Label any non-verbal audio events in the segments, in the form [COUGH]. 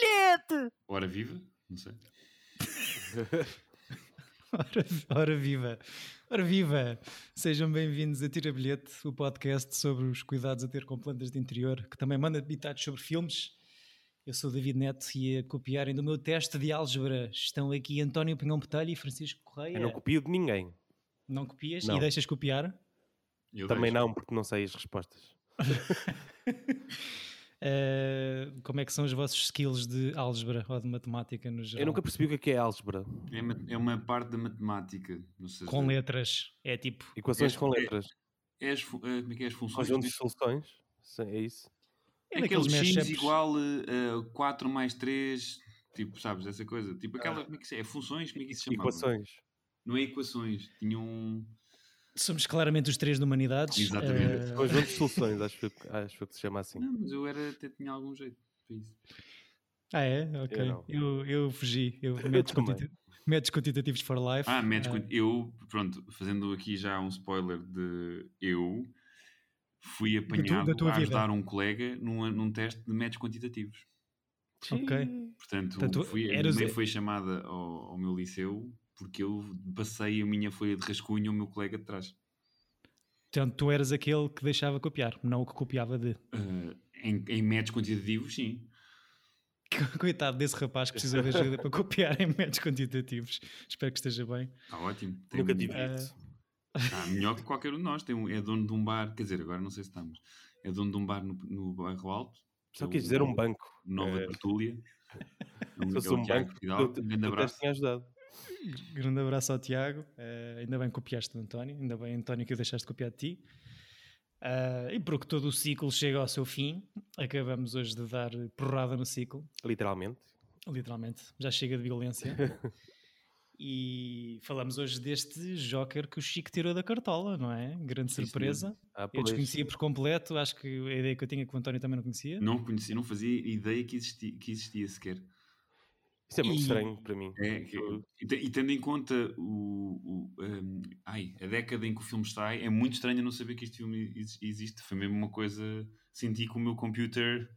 bilhete! Hora viva? Não sei. Ora, ora viva! Ora viva! Sejam bem-vindos a Tira Bilhete, o podcast sobre os cuidados a ter com plantas de interior, que também manda habitados sobre filmes. Eu sou o David Neto e a copiarem do meu teste de álgebra estão aqui António Pinhão Botelho e Francisco Correia. Eu não copio de ninguém. Não copias Não. e deixas copiar? Eu Também deixo. não, porque não sei as respostas. [LAUGHS] Uh, como é que são os vossos skills de álgebra ou de matemática no geral? Eu nunca percebi o que é que é álgebra. É, é uma parte da matemática. Não sei se- Com letras. É tipo. Equações É- com é- letras. É as, eh, como é que é as funções? Conjunto de soluções. Sim, É isso. É É daqueles aquele x igual a 4 mais 3, tipo, sabes, essa coisa. Tipo aquela, como é que se é? Funções, como é que isso se chama? Equações. Não é equações, tinham um... Somos claramente os três de humanidades. Exatamente. Uh, Conjunto de soluções, acho, que- acho que se chama assim. Não, mas eu era, até tinha algum jeito para isso. ah, é? Ok. Eu. Eu, eu fugi. Eu, métodos, quantita- métodos quantitativos for life. Ah, métodos, Ah, eu, pronto, fazendo aqui já um spoiler de eu, fui apanhado tua a vida. ajudar um colega num, num teste de métodos quantitativos. Ok. Portanto, Portanto, fui, a eras- minha mãe foi chamada ao, ao meu liceu porque eu passei a minha folha de rascunho ao meu colega de trás. Portanto, tu eras aquele que deixava copiar, não o que copiava de. Ah, em, em métodos quantitativos, sim. [LAUGHS] Coitado desse rapaz que precisa de ajuda para copiar em métodos quantitativos. Espero que esteja bem. Está ótimo. Tem Nunca um- tive Ah, isso. Ah, melhor que qualquer um de nós. Tem um, é dono de um bar, quer dizer, agora não sei se estamos. É dono de um bar no, no bairro Alto. Só é quis dizer um banco. Nova Eh, Tertúlia. [LAUGHS] É um, Se fosse é um banco, Um te- grande eu abraço. até tinha ajudado. Grande abraço ao Tiago. Eh, ainda bem que copiaste do António. Ainda bem, António, que o deixaste copiar de ti. Ah, e porque todo o ciclo chega ao seu fim, acabamos hoje de dar porrada no ciclo, Literalmente. literalmente. Já chega de violência. [LAUGHS] e falamos hoje deste Joker que o Chico tirou da cartola, não é? Grande Sim, surpresa. Ah, Eu desconhecia por completo. Acho que a ideia que eu tinha que o António também não conhecia. Não conhecia, não fazia ideia que existia, que existia sequer. Isso é muito E- estranho para mim. É, que- e, te- tendo em conta o, o, um, ai, a década em que o filme sai, é muito estranho não saber que este filme ex- existe. Foi mesmo uma coisa. Senti que o meu computer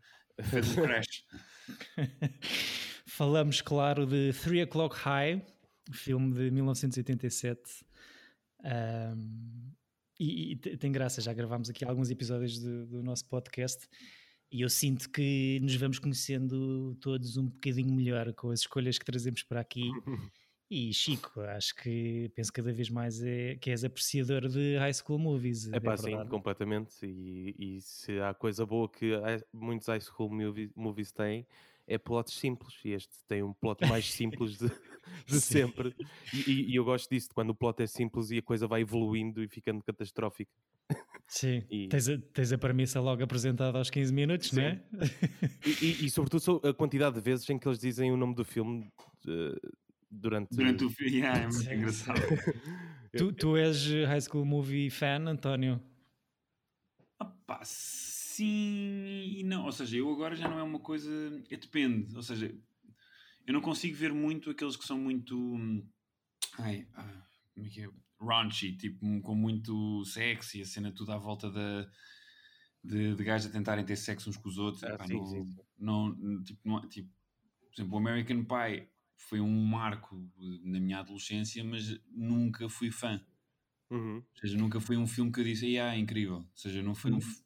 fez um crash. [LAUGHS] Falamos, claro, de Three O'Clock High, filme de 1987. Ahm, e, e te- tem graça, já gravámos aqui alguns episódios do, do nosso podcast e eu sinto que nos vamos conhecendo todos um bocadinho melhor com as escolhas que trazemos para aqui. E Chico, acho que penso cada vez mais é, que és apreciador de high school movies. É pá, sim, completamente. E, e se há coisa boa que muitos high school movie- movies têm, é plots simples. E este tem um plot mais [LAUGHS] simples de, de sempre. E, e- eu gosto disso, de quando o plot é simples e a coisa vai evoluindo e ficando catastrófica. Sim, [LAUGHS] E- tens, a, tens a premissa logo apresentada aos 15 minutos, não é? [LAUGHS] E, e- e, sobretudo so- a quantidade de vezes em que eles dizem o nome do filme eh, durante. Durante o filme, [LAUGHS] yeah, é muito Sim, engraçado. Tu, tu és high school movie fan, António? Opa, sim e não. Ou seja, eu agora já não é uma coisa. É, depende. Ou seja, eu não consigo ver muito aqueles que são muito. hum, Ai, ah, como é que é? Raunchy, tipo, com muito sexo e a cena tudo à volta da. De, de gajos a tentarem ter sexo uns com os outros. Ah, Epá, sim, não, sim, sim. não- tipo, não há- tipo, por exemplo, o American Pie foi um marco na minha adolescência, mas nunca fui fã. Uhum. Ou seja, nunca foi um filme que eu disse, ah, é incrível. Ou seja, não foi um. f-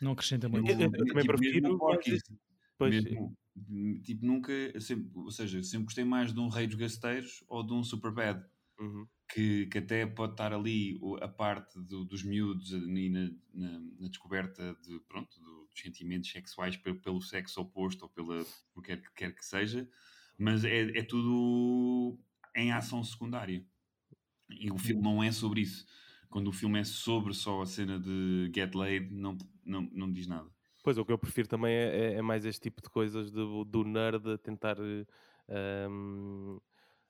Não acrescenta muito. Eu- eu também tipo, prefiro Porky's, Pois, mesmo, tipo, nunca. eu Sempre, ou seja, sempre gostei mais de um Rei dos Gasteiros ou de um Superbad. uhum. Que, que até pode estar ali a parte do- dos miúdos na, na- na descoberta de, pronto, do- dos sentimentos sexuais pelo, pelo sexo oposto ou pela, por quer que quer que seja, mas é, é tudo em ação secundária. E o filme não é sobre isso. Quando o filme é sobre só a cena de Get Laid, não, não, não diz nada. Pois, o que eu prefiro também é, é- é mais este tipo de coisas do, do nerd a tentar eh, um,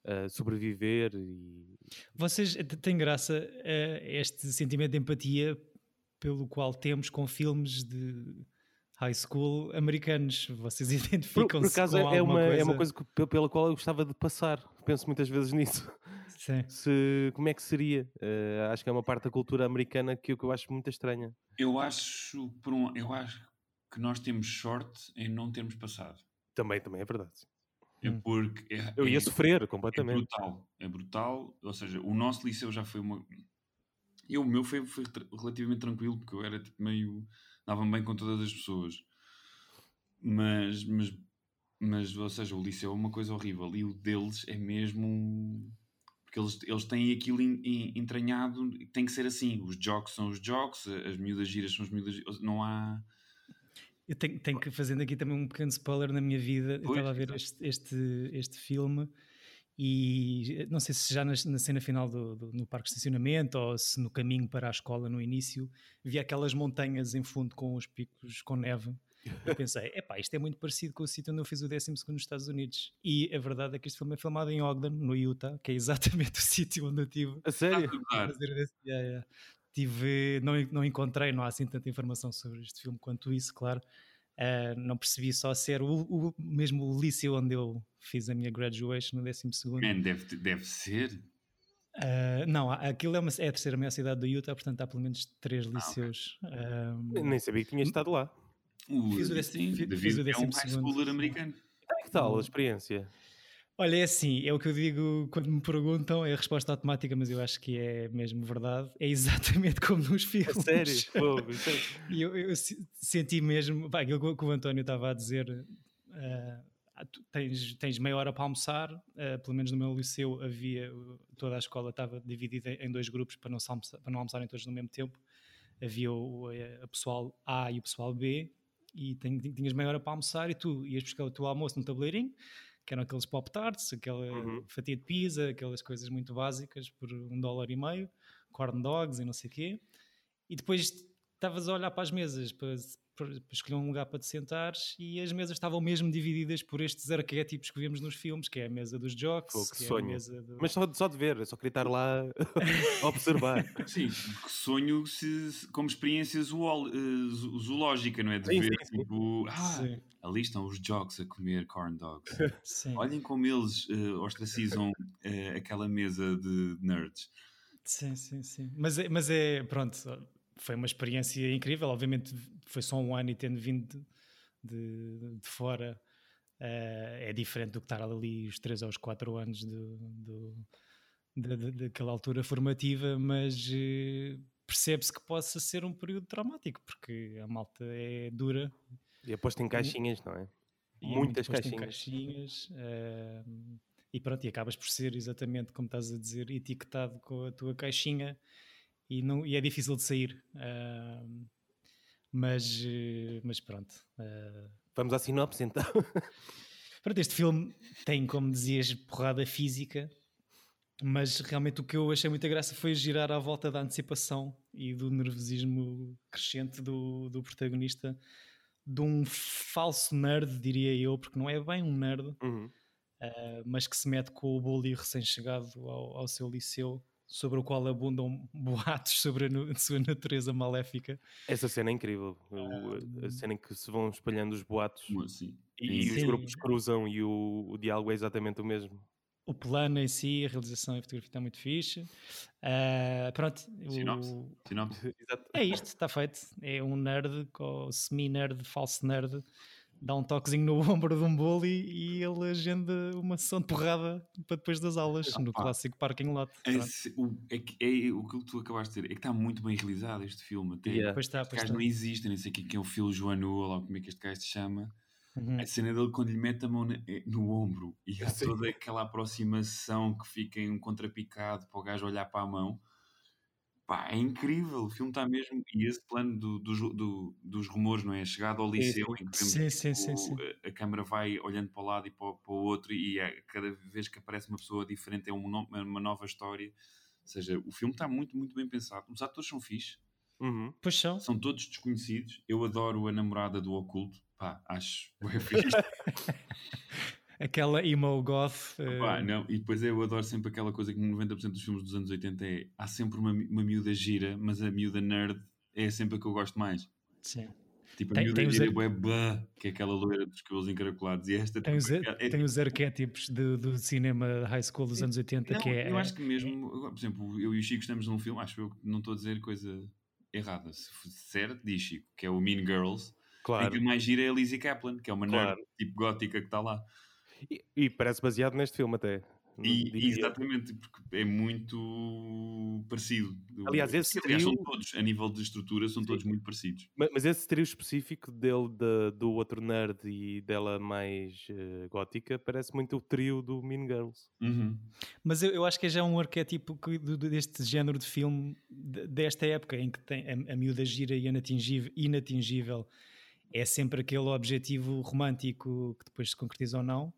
eh, sobreviver e Vocês t- têm graça eh, este sentimento de empatia pelo qual temos com filmes de high school americanos. Vocês [LAUGHS] Por, identificam-se por acaso com é alguma uma, coisa? é uma coisa que- pe- pela qual eu gostava de passar. Penso muitas vezes nisso. Sim. [LAUGHS] Se, como é que seria? Eh, acho que é uma parte da cultura americana que eu, que eu acho muito estranha. Eu acho, por um, eu acho que nós temos sorte em não termos passado. Também, também é verdade. É Hum. porque é, Eu ia é- sofrer é completamente. brutal. É brutal. Ou seja, o nosso liceu já foi uma. Eu, o meu foi, foi relativamente tranquilo, porque eu era tipo, meio. dava-me bem com todas as pessoas. Mas, mas, mas, ou seja, o liceu é uma coisa horrível. E o deles é mesmo. Porque eles, eles têm aquilo en- en- entranhado, tem que ser assim. Os jogos são os jogos, as miúdas giras são as miúdas. Não há. Eu tenho, tenho que fazendo aqui também um pequeno spoiler na minha vida. eu Pois, estava a ver este, este, este filme e não sei se já na, na cena final do, do- no parque de estacionamento ou se no caminho para a escola no início vi aquelas montanhas em fundo com os picos com neve. Eu [LAUGHS] pensei, epá, isto é muito parecido com o sítio onde eu fiz o 12 nos Estados Unidos. E a verdade é que este filme é filmado em Ogden, no Utah, que é exatamente [LAUGHS] o sítio onde eu tive A sério? Claro. fazer esse- yeah, yeah. Tive, não, não encontrei, não há assim tanta informação sobre este filme quanto isso, claro. Ah, não percebi só ser o, o mesmo o liceu onde eu fiz a minha graduation no 12 segundo. Man, deve, deve ser. Ah, não, aquilo é, uma, é a terceira maior cidade do Utah, portanto há pelo menos três liceus. Ah, Nem sabia que tinha estado lá. O, Fiz o décimo- sim, fiz o é um high schooler americano. Que tal a experiência? Olha, é assim, é o que eu digo quando me perguntam, é a resposta automática, mas eu acho que é mesmo verdade. É exatamente como nos A filmes. sério? Fogo, é- [LAUGHS] E eu, eu se- senti mesmo, pá, aquilo que o- o António estava a dizer, tu tens, tens meia hora para almoçar, ah, pelo menos no meu liceu havia, uh, toda a escola estava dividida em dois grupos para não, almoçar, para não almoçarem todos no mesmo tempo, havia o, eh, a pessoal A e o pessoal B, e tinhas meia hora para almoçar e tu ias buscar o teu almoço no tabuleirinho, que eram aqueles pop-tarts, aquela Uhum. fatia de pizza, aquelas coisas muito básicas por um dólar e meio, corn dogs e não sei o quê, e depois estavas a olhar para as mesas para, escolher um lugar para te sentares e as mesas estavam mesmo divididas por estes arquétipos que vemos nos filmes, que é a mesa dos jocks, Fogo, que que é a sonho. mesa do... Mas só, só de ver, eu só queria estar lá [LAUGHS] a observar. Sim, que sonho se, como experiência zool, eh, zo- zoológica, não é? De Sim, ver, sim, sim. tipo, ah, Sim, ali estão os jocks a comer corn dogs. sim, Olhem como eles eh, ostracizam eh, aquela mesa de nerds. sim, sim, sim. Mas é, mas é, pronto, foi uma experiência incrível, obviamente foi só um ano e tendo vindo de, de, de fora eh, é diferente do que estar ali os 3 aos 4 anos do, do, da- daquela altura formativa, mas eh, percebe-se que possa ser um período traumático, porque a malta é dura. E aposto em caixinhas, não é? é Muitas posto caixinhas. caixinhas, eh, e pronto, e acabas por ser exatamente como estás a dizer, etiquetado com a tua caixinha e, não, e é difícil de sair. eh, mas, mas pronto. eh, Vamos à sinopse então. [LAUGHS] Pronto, este filme tem, como dizias, porrada física, mas realmente o que eu achei muita graça foi girar à volta da antecipação e do nervosismo crescente do, do protagonista, de um falso nerd, diria eu, porque não é bem um nerd, Uhum. eh, mas que se mete com o bully recém-chegado ao, ao seu liceu, sobre o qual abundam [LAUGHS] boatos sobre a, nu- a sua natureza maléfica. Essa cena é incrível. A cena em que se vão espalhando os boatos assim? e, e os grupos cruzam e o, o diálogo é exatamente o mesmo. o plano em si, a realização e a fotografia está muito fixe. Ah, pronto, Sinopse. o- Sinopse? [LAUGHS] É isto, está feito. É um nerd, semi-nerd, falso nerd, dá um toquezinho no [LAUGHS] ombro de um bully e ele agenda uma sessão de porrada para depois das aulas, no Opa. clássico parking lot. Esse- o, é, que- é o que tu acabaste de dizer, é que está muito bem realizado este filme. Até Yeah. Pois está, Os pois está. não existem, nem sei quem que é o Phil Joanu, ou lá como é que este gajo se chama. Uhum. A cena dele quando lhe mete a mão na- eh, no ombro e há toda aquela aproximação que fica em um contrapicado para o gajo olhar para a mão. Pá, é incrível, o filme está mesmo. E esse plano do- dos- do- dos rumores, não é? A chegada ao liceu, em que vemos Sim, sim, tipo, sim, sim. A, a câmera vai olhando para o lado e para, o- para o outro, e é- cada vez que aparece uma pessoa diferente é um no- uma nova história. Ou seja, o filme está muito, muito bem pensado. Os atores são fixes, Uhum. Pois são. são todos desconhecidos. Eu adoro a namorada do Oculto. Pá, acho [LAUGHS] fixe. [LAUGHS] Aquela emo goth. eh, não, e depois eu adoro sempre aquela coisa que 90% dos filmes dos anos 80 é há sempre uma, uma miúda gira, mas a miúda nerd é sempre a que eu gosto mais. sim. Tipo, a Tem- miúda tem os gira ar- é bué, que é aquela loira dos cabelos encaracolados. E esta Tem os, tipo, é- tem os arquétipos do, do cinema high school dos anos 80, Não, que é. eu acho que mesmo, por exemplo, eu e o Chico estamos num filme, acho eu que não estou a dizer coisa errada. Se for certo, diz Chico, que é o Mean Girls. Claro. Em que mais gira é a Lizzie Kaplan, que é uma nerd Claro. tipo gótica que está lá. E, e parece baseado neste filme até. E, exatamente, porque é muito parecido. Aliás, esse Aliás, são trio- todos, a nível de estrutura, são Sim. todos muito parecidos. Ma- Mas esse trio específico dele, da- do outro nerd e dela mais eh, gótica, parece muito o trio do Mean Girls. Uhum. Mas eu, eu acho que é já um arquétipo que- deste género de filme de- desta época em que tem a, a miúda gira e inatingível, inatingível é sempre aquele objetivo romântico que depois se concretiza ou não.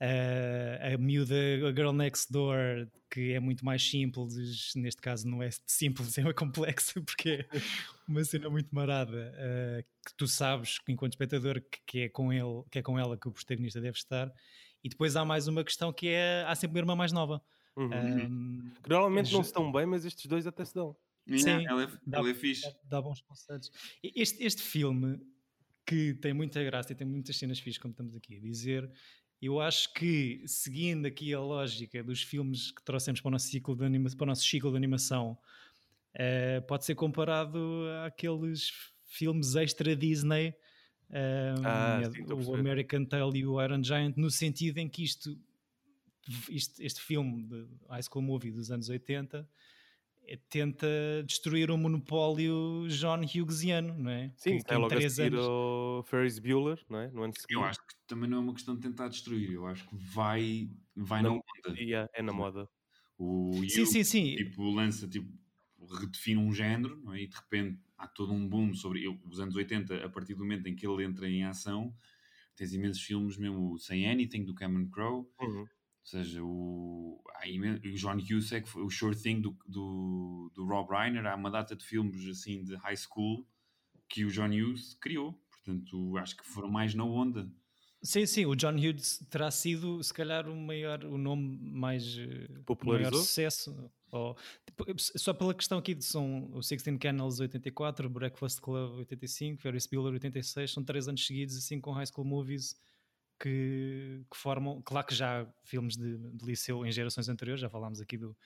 Ah, a miúda, a girl next door, que é muito mais simples, neste caso não é simples, [LAUGHS] é complexa porque é uma cena muito marada ah, que tu sabes, que enquanto espectador, que, que é com ele, que é com ela que o protagonista deve estar. E depois há mais uma questão que é há sempre uma irmã mais nova. Uhum. Um, Que normalmente não é se dão bem, mas estes dois até se dão. Sim, ela, é, dá- ela é fixe. dá, dá bons conselhos. Este, este filme, que tem muita graça e tem muitas cenas fixas, como estamos aqui a dizer, eu acho que, seguindo aqui a lógica dos filmes que trouxemos para o nosso ciclo de, anima para o nosso ciclo de animação, eh, pode ser comparado àqueles filmes extra Disney, eh, Ah, sim, o. American Tail e o Iron Giant, no sentido em que isto, isto- este filme de High School Movie dos anos 80 eh, tenta destruir o monopólio John Hughesiano, não é? Sim, que, tem logo a seguir anos- ao Ferris Bueller, não é? No ano seguinte. Eu acho que também não é uma questão de tentar destruir, eu acho que vai, vai Na na onda. Yeah, é na moda. O Sim, Hugh, sim, sim. tipo, lança, tipo, redefine um género, não é? E de repente há todo um boom sobre eu, os anos 80, a partir do momento em que ele entra em ação, tens imensos filmes, mesmo o Say Anything, do Cameron Crowe, Uhum. Ou seja, o, o John Cusack, foi o Sure Thing do, do, do Rob Reiner, há uma data de filmes assim de high school que o John Hughes criou, portanto acho que foram mais na onda. Sim, sim, o John Hughes terá sido, se calhar, o maior, o nome mais eh, maior Popularizou? sucesso. Ou- tipo, só pela questão aqui de são o Sixteen Candles 84, Breakfast Club 85, Ferris Bueller 86, são três anos seguidos assim com high school movies que, que formam, claro que já há filmes de, de liceu em gerações anteriores, já falámos aqui do-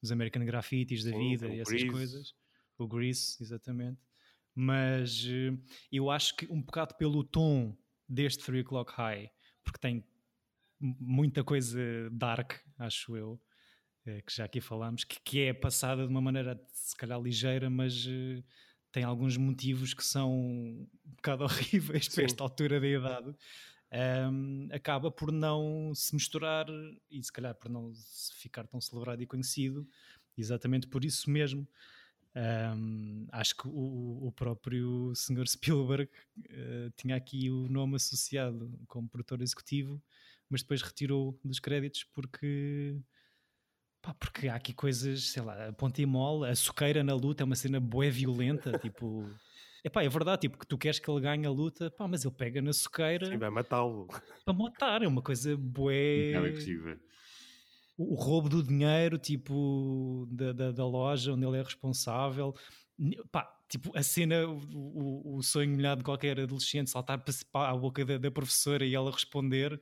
dos American Graffitis da vida o e essas Grease. coisas, o Grease, exatamente. Mas eh, eu acho que um bocado pelo tom deste 3 O'Clock High, porque tem muita coisa dark, acho eu, eh, que já aqui falámos, que, que é passada de uma maneira se calhar ligeira, mas eh, tem alguns motivos que são um bocado [LAUGHS] horríveis para Sim. esta altura da idade. Ahm, acaba por não se misturar e se calhar por não ficar tão celebrado e conhecido, exatamente por isso mesmo. Ahm, acho que o, o próprio Sr. Spielberg eh, tinha aqui o nome associado como produtor executivo, mas depois retirou dos créditos porque pá, porque há aqui coisas, sei lá, ponta e mole, a soqueira na luta é uma cena bué violenta, [LAUGHS] tipo, epá, é verdade, tipo, que tu queres que ele ganhe a luta, pá, mas ele pega na soqueira Sim, vai matá-lo. para matar, é uma coisa bué bocado agressiva. o, o roubo do dinheiro, tipo, da, da, da loja onde ele é responsável. Pá, tipo, a cena, o, o, sonho molhado de qualquer adolescente saltar para, a boca da, da professora e ela responder.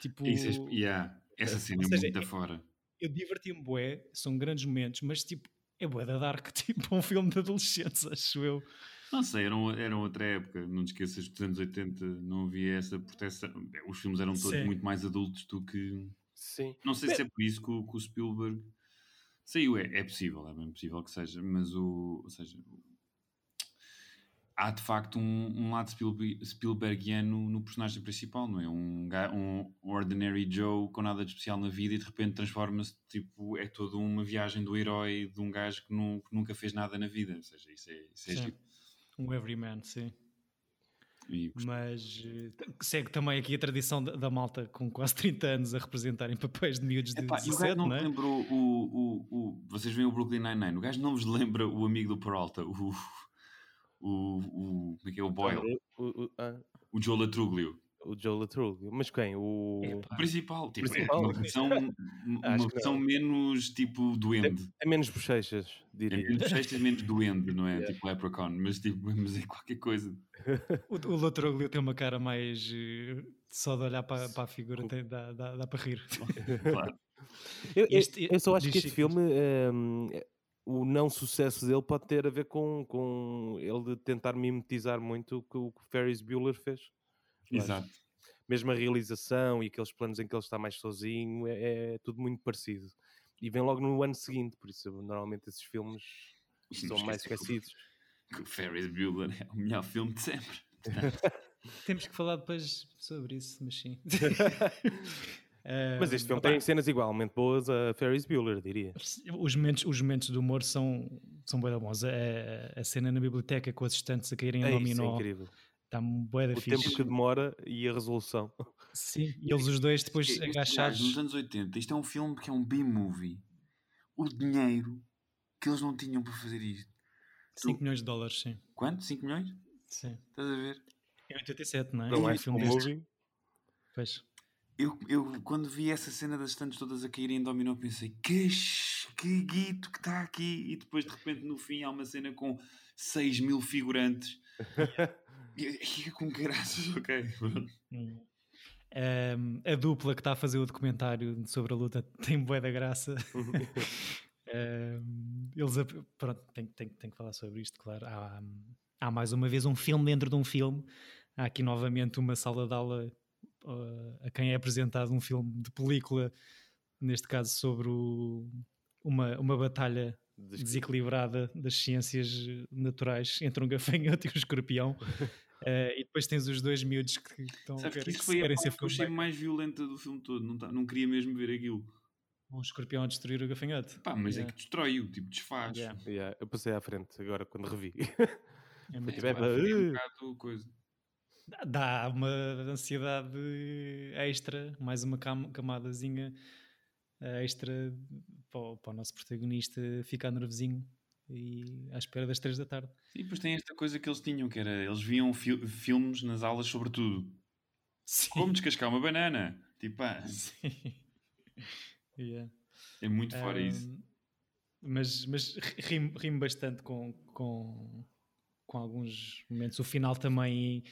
Tipo, Isso é, yeah, essa cena é seja, muito é- afora. eu diverti-me bué, são grandes momentos, mas tipo, é bué da dark, [LAUGHS] tipo um filme de adolescentes, acho eu. Não sei, era, um- era outra época. Não te esqueças que nos anos 80 não havia essa proteção. Os filmes eram todos Sim. muito mais adultos do que. Sim. Não sei se é por isso que o, que o Spielberg saiu. É, é possível, é bem possível que seja, mas o. Ou seja, há de facto um, um lado Spielberg, Spielbergiano no personagem principal, não é? Um, um ordinary Joe com nada de especial na vida e de repente transforma-se, tipo, é toda uma viagem do herói de um gajo que, nu- que nunca fez nada na vida. Ou seja, isso é, isso é. Um everyman, sim. E. Mas eh, segue também aqui a tradição da, da malta com quase 30 anos a representarem papéis de miúdos de Epá, e o 17, gajo não não é? lembrou o, o, o. Vocês veem o Brooklyn Nine-Nine. O gajo não vos lembra o amigo do Peralta, o. O. o como é que é? O Boyle. O, o, ah, O Joe Latruglio. O Joe Latrulli. Mas quem? O... O principal. Tipo, Principal? É uma versão, [LAUGHS] uma versão menos tipo duende. É menos bochechas, É diria. menos sextas, menos duende, não é? Yeah. Tipo Leprechaun. Mas, tipo, [LAUGHS] mas é qualquer coisa. [LAUGHS] O, o Lotroglio tem uma cara mais. eh, só de olhar para, para a figura tem- dá, dá, dá para rir. Claro. Eu, Este- eu só acho que este filme hum, o não sucesso dele pode ter a ver com, com ele de tentar mimetizar muito o que o Ferris Bueller fez. Acho. Exato. Mesmo a realização e aqueles planos em que ele está mais sozinho, é, é tudo muito parecido. E vem logo no ano seguinte, por isso normalmente esses filmes são mais esquecidos. Que o Ferris Bueller é o melhor filme de sempre. [LAUGHS] Temos que falar depois sobre isso, mas sim. [LAUGHS] Mas este filme Opa, tem cenas igualmente boas a Ferris Bueller, diria. Os momentos, os momentos de humor são, são da bons. A, a cena na biblioteca com as estantes a caírem em É é dominó incrível. Está bué da O fixe. tempo que demora e a resolução. Sim, [LAUGHS] e eles os dois depois Este gajo, agachados. Nos anos 80, isto é um filme que é um B-movie. O dinheiro que eles não tinham para fazer isto. 5 milhões de dólares, sim. Quanto? 5 milhões? sim. Estás a ver? Em 87, não é? Um mais filme um destes. movie. Pois. Eu, eu, quando vi essa cena das estantes todas a caírem em dominó, pensei que, que guito que está aqui. E depois, de repente, no fim, há uma cena com 6 mil figurantes. [LAUGHS] Com graças, ok. Hum. Um, a dupla que está a fazer o documentário sobre a luta [LAUGHS] tem bué da graça. [LAUGHS] Um, eles, pronto, tem que falar sobre isto, claro. Há, há mais uma vez um filme dentro de um filme. Há aqui novamente uma sala de aula uh, a quem é apresentado um filme de película, neste caso sobre o- uma, uma batalha Des- desequilibrada das ciências naturais entre um gafanhoto e um escorpião. [LAUGHS] Eh, e depois tens os dois miúdos que estão Sabes que isso foi a querem parte ser que eu achei mais violenta do filme todo. Não, tá- não queria mesmo ver aquilo. um escorpião a destruir o gafanhoto. Pá, mas Yeah. é que destrói-o, tipo, desfaz. Yeah. Yeah, eu passei à frente agora quando revi. [LAUGHS] É muito tipo, é É um Uh. bocado coisa. Dá- Dá uma ansiedade extra, mais uma cam- camadazinha extra para o, para o nosso protagonista ficar nervosinho e à espera das três da tarde. E depois tem esta coisa que eles tinham, que era, eles viam fi- filmes nas aulas sobre tudo. Sim. Como descascar uma banana. Tipo, ah, [LAUGHS] Sim. Yeah. é muito fora isso. Um, Mas, mas rimo, rimo bastante com, com, com alguns momentos. O final também,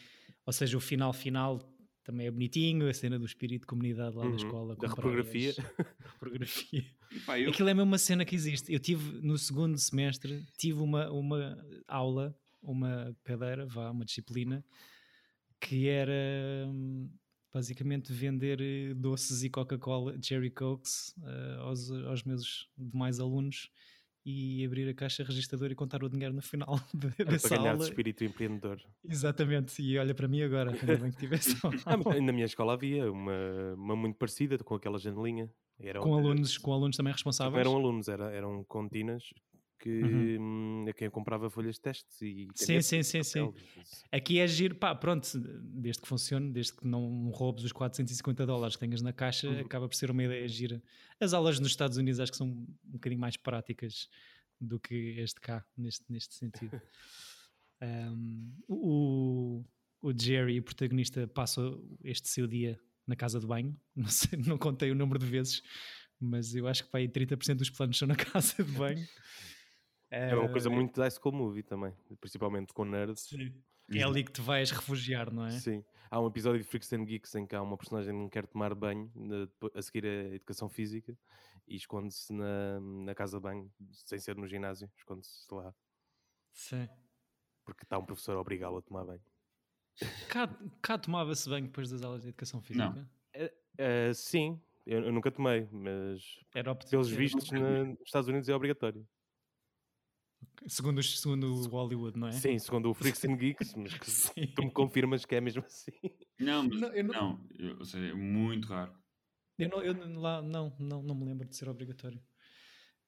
ou seja, o final final também é bonitinho, a cena do espírito de comunidade lá Uhum, da escola. da com reprografia. [LAUGHS] reprografia. E pá, eu, Aquilo é mesmo uma cena que existe. Eu tive no segundo semestre, tive uma, uma aula, uma cadeira, vá, uma disciplina, que era hum, basicamente vender eh, doces e Coca-Cola, Cherry Cokes, eh, aos, aos meus demais alunos e abrir a caixa registradora e contar o dinheiro no final [LAUGHS] de- Era dessa para ganhar aula. espírito empreendedor. Exatamente, e olha para mim agora, ainda bem que tivesse [LAUGHS] Ah, na minha escola havia uma, uma muito parecida com aquela janelinha. Com alunos, com alunos também Não responsáveis. eram alunos, era, eram continas que hum, a quem comprava folhas de testes e Uhum. Sim, sim, sim, sim. Aqui é giro, pá, pronto, desde que funcione, desde que não roubes os 450 dólares que tenhas na caixa, Uhum. acaba por ser uma ideia gira. As aulas nos Estados Unidos acho que são um bocadinho mais práticas do que este cá, neste, neste sentido. [LAUGHS] Um, o, o Jerry, o protagonista, passa este seu dia na casa de banho, [LAUGHS] não, sei, não contei o número de vezes, mas eu acho que vai 30% dos planos são na [LAUGHS] casa de banho. É uma coisa Eh, muito da School Movie também, principalmente com nerds. Sim. É ali que te vais refugiar, não é? Sim. Há um episódio de Freaks and Geeks em que há uma personagem que não quer tomar banho a seguir a educação física e esconde-se na, na casa de banho, sem ser no ginásio, esconde-se lá, Sim. porque está um professor a obrigá-lo a tomar banho. Cá, cá tomava-se bem depois das aulas de educação física? Eh, sim, eu, eu nunca tomei, mas Era pelos era- vistos na- nos Estados Unidos é obrigatório. Segundo, segundo o Hollywood, não é? Sim, segundo o Freaks and Geeks, [LAUGHS] mas que tu me confirmas que é mesmo assim. Não, mas, Não, eu não- não, eu- ou seja, é muito raro. Eu, não, eu lá não, não, não me lembro de ser obrigatório.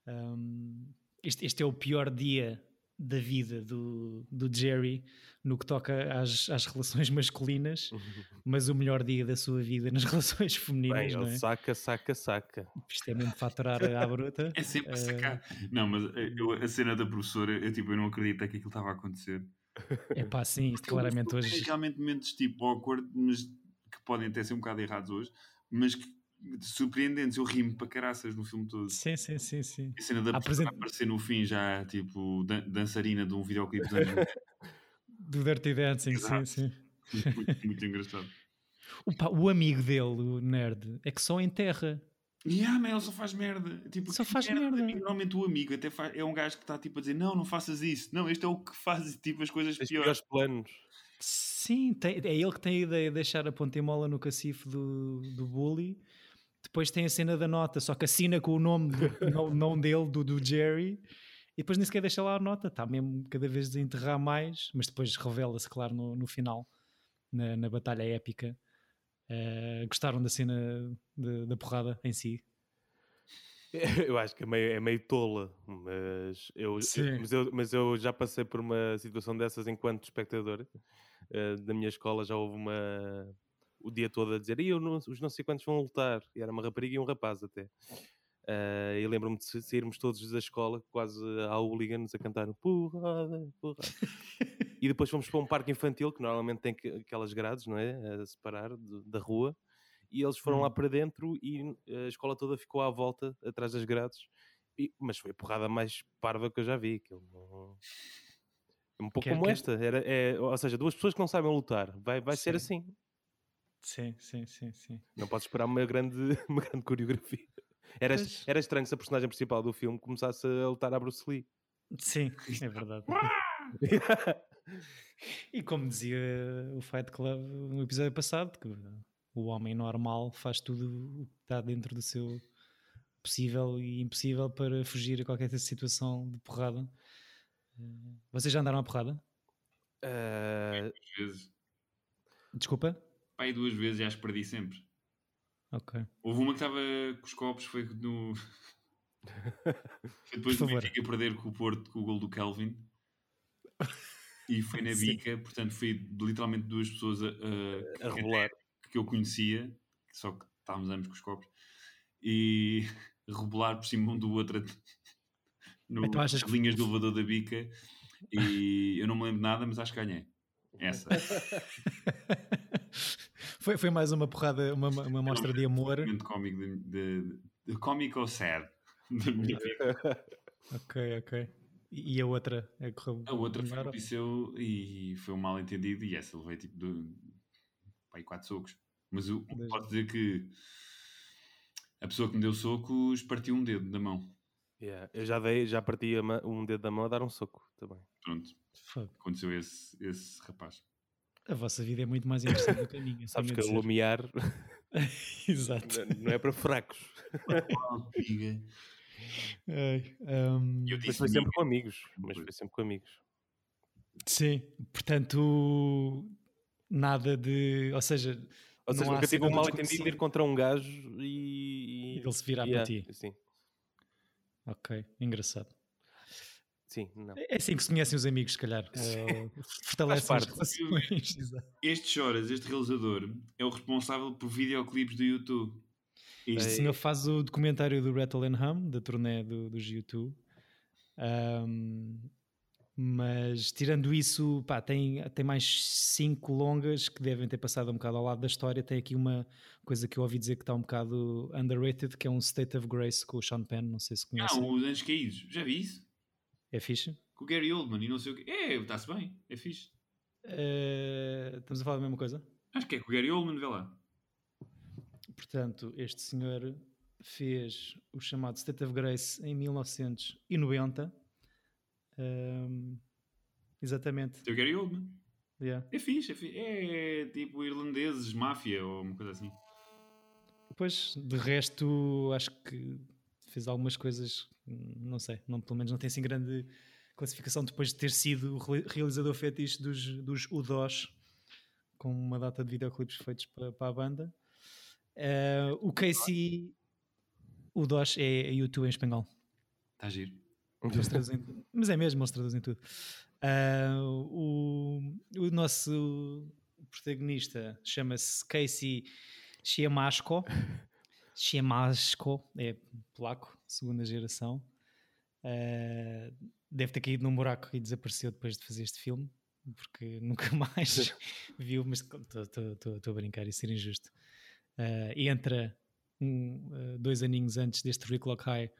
Ahm, este, este é o pior dia da vida do, do Jerry no que toca às, às relações masculinas, [LAUGHS] mas o melhor dia da sua vida nas [LAUGHS] relações femininas, Bem, não é? saca, saca, saca. Isto é mesmo faturar à bruta. [LAUGHS] É sempre a Eh, sacar. Não, mas eh, eu- a cena da professora, eu, tipo, eu não acreditei que aquilo estava a acontecer. É pá, sim, isto claramente hoje. realmente momentos tipo awkward, mas que podem até ser um bocado errados hoje, mas que surpreendentes. Eu rimo para caraças no filme todo. Sim, sim, sim, sim. A cena da apresent- aparecer no fim já, tipo, dan- dançarina de um videoclipe dos anos 90. [LAUGHS] Do Dirty Dancing, Exato. sim, sim. muito, muito [LAUGHS] engraçado. O, pá, o amigo dele, o nerd, é que só enterra. E ah, man, ele só faz merda. Tipo, Só faz merda. amigo? Normalmente o amigo até faz- é um gajo que está tipo a dizer: Não, não faças isso. Não, este é o que faz tipo as coisas Tens piores. planos. Sim, tem- é ele que tem a ideia de deixar a pontemola no cacifo do, do bully. Depois tem a cena da nota, só que assina com o nome do- [LAUGHS] não, não dele, do, do Jerry. E depois nem sequer deixa lá a nota. Está mesmo cada vez a enterrar mais, mas depois revela-se, claro, no, no final, na, na batalha épica. Eh, gostaram da cena de- da porrada em si? [LAUGHS] Eu acho que é meio, é meio tola, mas eu, mas, eu, mas eu já passei por uma situação dessas enquanto espectador. eh, da minha escola já houve uma. O dia todo a dizer: "Ih, eu não, os não sei quantos vão lutar. E era uma rapariga e um rapaz até. Eh, e lembro-me de sa- sairmos todos da escola, quase a hooligans, a cantar porrada, porrada. [LAUGHS] e depois fomos para um parque infantil, que normalmente tem que- aquelas grades, não é? A separar de- da rua. E eles foram lá Uhum. para dentro e a escola toda ficou à volta, atrás das grades. E- mas foi a porrada mais parva que eu já vi. aquilo não- É um pouco Quer- como quer- esta. Era, é, ou seja, duas pessoas que não sabem lutar. Vai, vai ser Sim. assim. Sim, sim, sim, sim. Não podes esperar uma grande, [LAUGHS] uma grande coreografia. Era, Pois. era estranho se a personagem principal do filme começasse a lutar a Bruce Lee. Sim, [LAUGHS] é verdade. [LAUGHS] E como dizia o Fight Club no episódio passado, que o homem normal faz tudo o que está dentro do seu possível e impossível para fugir a qualquer situação de porrada. Eh, Vocês já andaram a porrada? Ah, Duas Pai, duas vezes e acho que perdi sempre. Ok. Houve uma que estava com os copos, foi no. [LAUGHS] foi depois do. Benfica perder com o Porto com o gol do Kelvin. E foi na [LAUGHS] bica, portanto, foi literalmente duas pessoas a, a- a rebolar. que eu conhecia, só que estávamos ambos com os copos, e [LAUGHS] rebolar por cima um do outro no, Então achas que- linhas do elevador da bica. E eu não me lembro nada, mas acho que ganhei. Essa. Foi, foi mais uma porrada, uma, uma mostra de amor. momento cómico de, de, de cómico ou sad da minha vida. Ok, ok. E e a outra? É que correu A outra foi no Liceu e foi um mal entendido e essa levei tipo de pai, quatro socos. Mas o Dois. posso dizer que a pessoa que me deu socos partiu um dedo da mão. Yeah, Eu já dei, já parti um dedo da mão a dar um soco também. Pronto, Fogo. aconteceu esse, esse rapaz. A vossa vida é muito mais interessante do que a minha. [LAUGHS] Sabes que a lumiar [LAUGHS] Exato. não é para fracos. Ai, hum, Eu Mas disse foi sempre com amigos. Mas foi sempre com amigos. sim, portanto, nada de. Ou seja, Ou seja, não nunca tive um cena mal do entendido de ir contra um gajo e. E ele se virar Yeah, para ti. Sim, Ok, engraçado. Sim, não. É assim que se conhecem os amigos, se calhar. Eh, [LAUGHS] Fortalecem as parte. relações. [LAUGHS] Exato. Este Choras, este realizador, é o responsável por videoclipes do YouTube. Este senhor faz o documentário do Rattle and Hum, da turnê do, dos YouTube. Ahm, mas tirando isso, pá, tem, tem mais cinco longas que devem ter passado um bocado ao lado da história. Tem aqui uma coisa que eu ouvi dizer que está um bocado underrated, que é um State of Grace com o Sean Penn. Não sei se Ah, conhecem. os Anjos Caídos. Já vi isso? É fixe? Com o Gary Oldman e não sei o quê. É, está-se bem. É fixe. Eh, estamos a falar da mesma coisa? Acho que é com o Gary Oldman, vê lá. Portanto, este senhor fez o chamado State of Grace em 1990. Ahm, exatamente. Tem o Gary Oldman. yeah. É fixe, é fixe. É tipo irlandeses, máfia ou uma coisa assim. Pois, de resto, acho que fez algumas coisas, não sei, não, pelo menos não tem assim grande classificação depois de ter sido o re- realizador fetiche dos, dos U2, com uma data de videoclipes feitos para, para a banda. Eh, o Casey, U2 é U2 em espanhol. Está giro. Mas é mesmo, eles traduzem tudo. Ah, o, o nosso protagonista chama-se Casey Siemasko. Siemasko, [LAUGHS] é polaco, segunda geração. Ah, deve ter caído num buraco e desapareceu depois de fazer este filme, porque [LAUGHS] nunca mais viu, mas estou a brincar e ser injusto. Ah, entra um, ah, dois aninhos antes deste Rick Lock High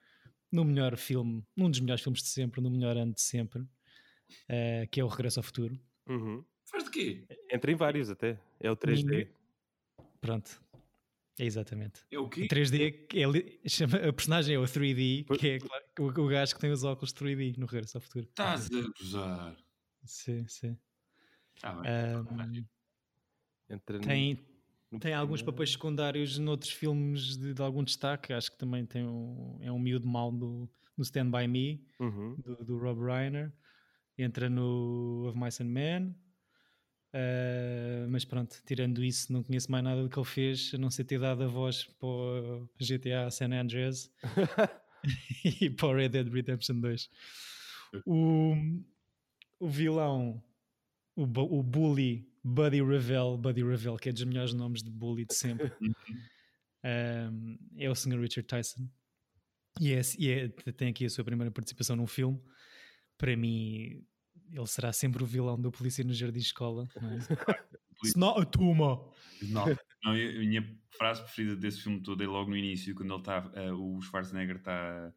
no melhor filme, num dos melhores filmes de sempre, no melhor ano de sempre, eh, que é o Regresso ao Futuro. Uhum. Faz de quê? Entra em vários até. É o 3D. Ninguém- Pronto. É exatamente. É o O quê? 3D, é chama, a personagem é o 3D, Pois. que é claro, o, o gajo que tem os óculos 3D no Regresso ao Futuro. Estás a gozar. Sim, sim. Tá bem. Entra no- tem, no tem alguns papéis secundários noutros filmes de, de algum destaque. Acho que também tem um, é um miúdo mau no, no Stand By Me, Uhum. do, do Rob Reiner. Entra no Of Mice and Men. Ah, mas pronto, tirando isso, não conheço mais nada do que ele fez, a não ser ter dado a voz para o GTA San Andreas [LAUGHS] e para o Red Dead Redemption 2. O, o vilão, o, o bully Buddy Revell, Buddy Revell, que é dos melhores nomes de bully de sempre, um, é o Sr. Richard Tyson. E, é, e é- tem aqui a sua primeira participação num filme. Para mim, ele será sempre o vilão da polícia no jardim de escola. Não é? [LAUGHS] It's not a tumor. Não, não, eu- a minha frase preferida desse filme todo é logo no início, quando ele está, eh, o Schwarzenegger está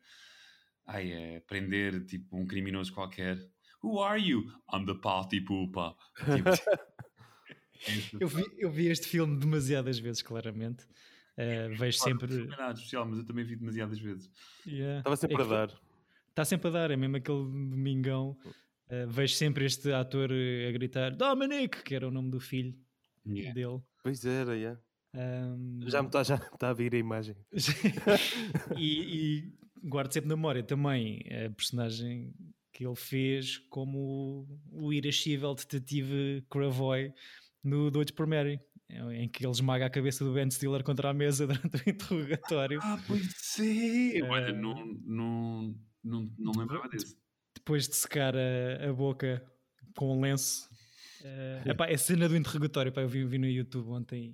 ai, a prender tipo, um criminoso qualquer. Who are you? I'm the party pooper. Tipo, [LAUGHS] essa Eu vi, eu vi este filme demasiadas vezes, claramente. Uh, vejo frase sempre. Não é nada especial, mas eu também vi demasiadas vezes. Yeah. Estava sempre É a dar. Está sempre a dar, é mesmo aquele domingão. Uh, vejo sempre este ator uh, a gritar Dominic, que era o nome do filho Yeah. dele. Pois era, yeah. Um, já me está já tá a vir a imagem. [LAUGHS] e, e guardo sempre na memória também a personagem que ele fez como o, o irascível detetive Cravoy no Doidos por Mary, em que ele esmaga a cabeça do Ben Stiller contra a mesa [LAUGHS] durante o interrogatório. Ah, pois é! Olha, Eh, não, não, não, não lembrava desse. Depois de secar a, a boca com um lenço. Eh, epá, a cena do interrogatório, pá, eu vi, vi no YouTube ontem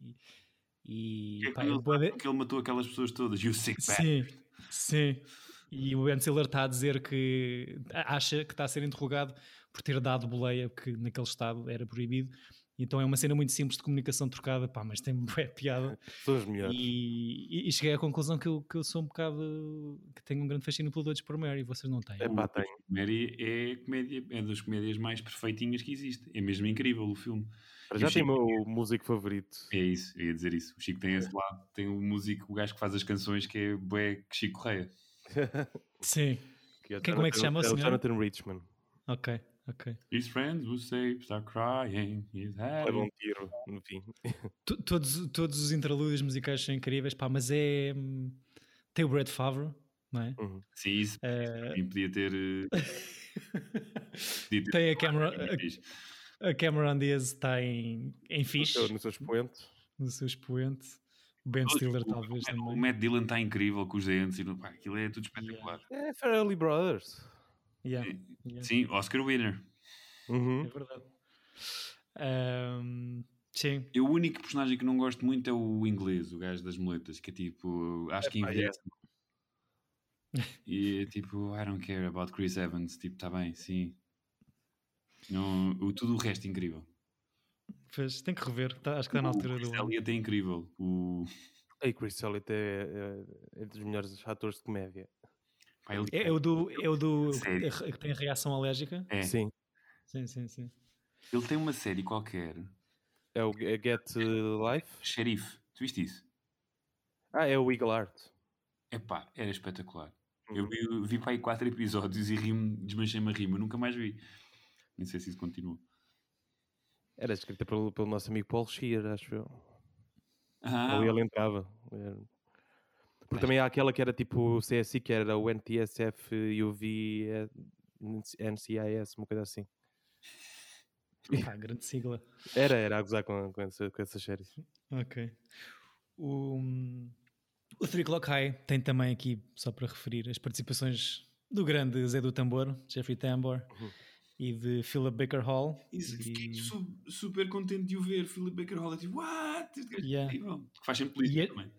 e, e É é ele que ele matou aquelas pessoas todas. You sick bastard. Sim, sim. E o Ben Stiller está a dizer que acha que está a ser interrogado por ter dado boleia, porque naquele estado era proibido. Então é uma cena muito simples de comunicação trocada, pá, mas tem [LAUGHS] bué piada. São os melhores. E, e- e cheguei à conclusão que eu, que eu sou um bocado. que tenho um grande fascínio pelo Doidos por Mary, e vocês não têm. É pá, O tem. Mary é, comédia, é das comédias mais perfeitinhas que existe. É mesmo incrível o filme. Para Já o tem o meu músico favorito. É isso, eu ia dizer isso. O Chico tem esse lado, tem o músico, o gajo que faz as canções, que é bué Chico Correia. [LAUGHS] Sim, Que é o Quem- como é que se chama o é o senhor? Jonathan Richman. ok, ok. His friends will say, start crying, he's Leva happy. um tiro no fim. [LAUGHS] To- Todos, todos os interlúdios musicais são incríveis, pá, mas é. hum, Tem o Brad Favre, não é? Uhum. Sim, isso também podia ter... eh, podia ter Tem a Cameron, a, a Cameron Diaz está em, em fixe, no seu expoente. no seu expoente. O Ben Stiller, O- talvez o, também. O Matt Dillon está incrível com os dentes, e, pá, aquilo é tudo espetacular. É Fairly Brothers. Yeah, Sim. yeah, Sim, Oscar winner. Uhum. é verdade. Ahm, sim, Eu, o único personagem que não gosto muito é o inglês, o gajo das moletas, que é tipo, acho que Epá, envelhece. E é tipo, I don't care about Chris Evans, tipo, está bem, sim. Não, o, tudo o resto é incrível. pois, tem que rever, tá- acho que está na o altura Chris do ano. Elliott é incrível. O, E Chris Elliott é, é, é dos melhores atores de comédia. Ele- É, é o do, é o do que tem reação alérgica? é, Sim. Sim, sim, sim. ele tem uma série qualquer, É o é Get uh, Life. Sheriff, tu viste isso? Ah, é o Eagle Art. Epá, era espetacular. Uhum. Eu vi, vi para aí quatro episódios e ri-me, desmanchei-me a rir, mas nunca mais vi. Nem sei se isso continua. Era escrita pelo, pelo nosso amigo Paul Shear, acho eu. Ah, Ou ele entrava. Era- Porque também há aquela que era tipo o CSI, que era o NTSF UV eh, NCIS, uma coisa assim. [LAUGHS] Pá, grande sigla. Era, era a gozar com, com, essa, com essas séries. Ok. O, o Three Clock High tem também aqui, só para referir, as participações do grande Zé do Tambor, Jeffrey Tambor, Uhum. e de Philip Baker Hall. Isso, fiquei E- su- super contente de o ver. Philip Baker Hall é tipo, what? Este gajo é Yeah. incrível. Que faz sempre política E é- também.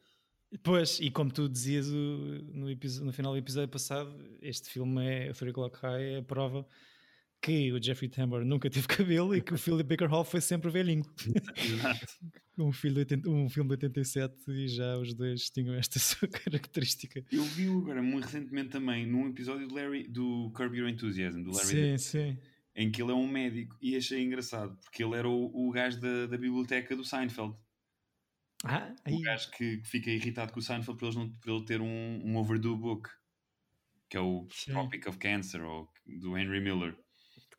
Pois, e como tu dizias no, no final do episódio passado, este filme é, Three Clock High, é a prova que o Jeffrey Tambor nunca teve [LAUGHS] cabelo e que o Philip Baker Hall foi sempre velhinho. [LAUGHS] Um, filho de 80 um filme de 87 e já os dois tinham esta [LAUGHS] sua característica. Eu vi agora muito recentemente também num episódio do, Larry, do Curb Your Enthusiasm, do Larry Sim, David, sim. em que ele é um médico e achei engraçado porque ele era o, o gajo da, da biblioteca do Seinfeld. Ah, o aí. gajo que, que fica irritado com o Seinfeld por, não, por ele ter um, um overdue book, que é o Sim. Tropic of Cancer, ou, do Henry Miller.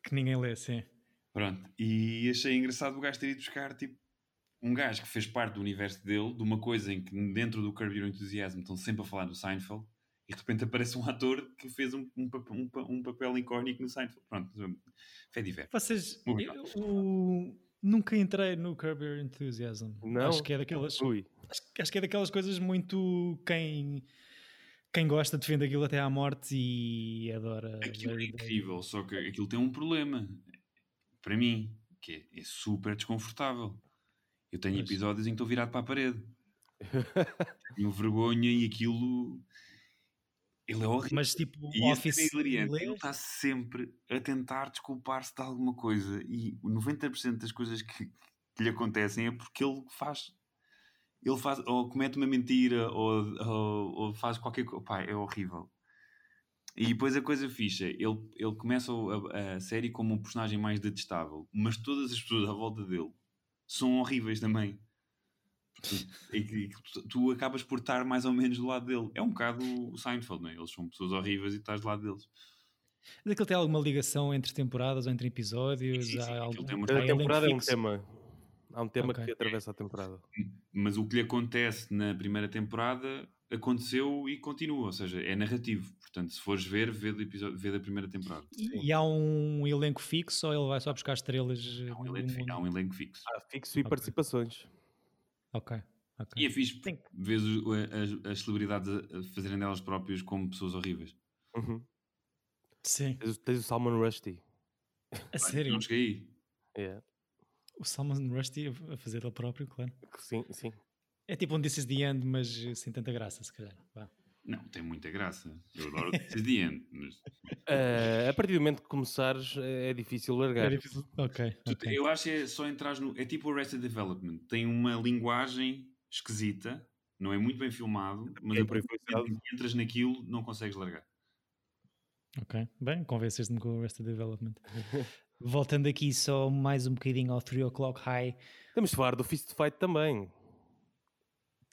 Que ninguém lê, sim. Pronto, e achei engraçado o gajo ter ido buscar tipo, um gajo que fez parte do universo dele, de uma coisa em que dentro do Curb Your Enthusiasm estão sempre a falar do Seinfeld, e de repente aparece um [LAUGHS] ator que fez um, um, um, um papel icónico no Seinfeld. Pronto, fé diverso. Vocês. O- nunca entrei no Curb Your Enthusiasm. Não? Acho que é daquelas. Ui. Acho, acho que é daquelas coisas muito. Quem. Quem gosta defende aquilo até à morte e adora. Aquilo é David. incrível, só que aquilo tem um problema, para mim, que é, é super desconfortável. Eu tenho Pois. episódios em que estou virado para a parede. [LAUGHS] Tenho vergonha e aquilo. Ele é horrível. Mas tipo, E Office. esse é hilariante. Ele está sempre a tentar desculpar-se de alguma coisa e o 90% das coisas que, que lhe acontecem é porque ele faz. Ele faz, ou comete uma mentira, ou, ou, ou faz qualquer coisa. Pá, é horrível. E depois a coisa fixa, ele, ele começa a, a série como um personagem mais detestável, mas todas as pessoas à volta dele são horríveis também. É que- tu- tu acabas por estar mais ou menos do lado dele. É um bocado o Seinfeld, não é? Eles são pessoas horríveis e estás do lado deles. Mas aquilo tem alguma ligação entre temporadas ou entre episódios? Sim, sim, Há algum... tem uma- temporada é um tema. Há um tema Ok. que atravessa a temporada. Mas o que lhe acontece na primeira temporada aconteceu e continua, ou seja, é narrativo. Portanto, se fores ver, vê, do episódio, vê da primeira temporada. E, e há um elenco fixo ou ele vai só buscar estrelas? Há um elenco, há um elenco fixo. Há fixo e Ok. participações. Ok. ok. E é fixe, vês o- as, as celebridades fazerem delas próprias como pessoas horríveis. Uhum. Sim, Tens, o- tens o Salman Rushdie. a sério. Não cheguei aí. É. O Salman Rushdie a fazer ele próprio, claro. Sim, sim. É tipo um This is the End, mas sem tanta graça, se calhar. Vá. Não, tem muita graça. Eu adoro [LAUGHS] is the End, mas Ah, a partir do momento que começares, é é difícil largar. É difícil. Ok, Tu- ok. Eu acho que é só entrar no. É tipo o Arrested Development. Tem uma linguagem esquisita, não é muito bem filmado, mas É a partir do improvisado. momento que entras naquilo, não consegues largar. Ok, bem, convenceste-me com o Arrested Development. [LAUGHS] Voltando aqui só mais um bocadinho ao 3 O'Clock High Temos de falar do Fist Fight também.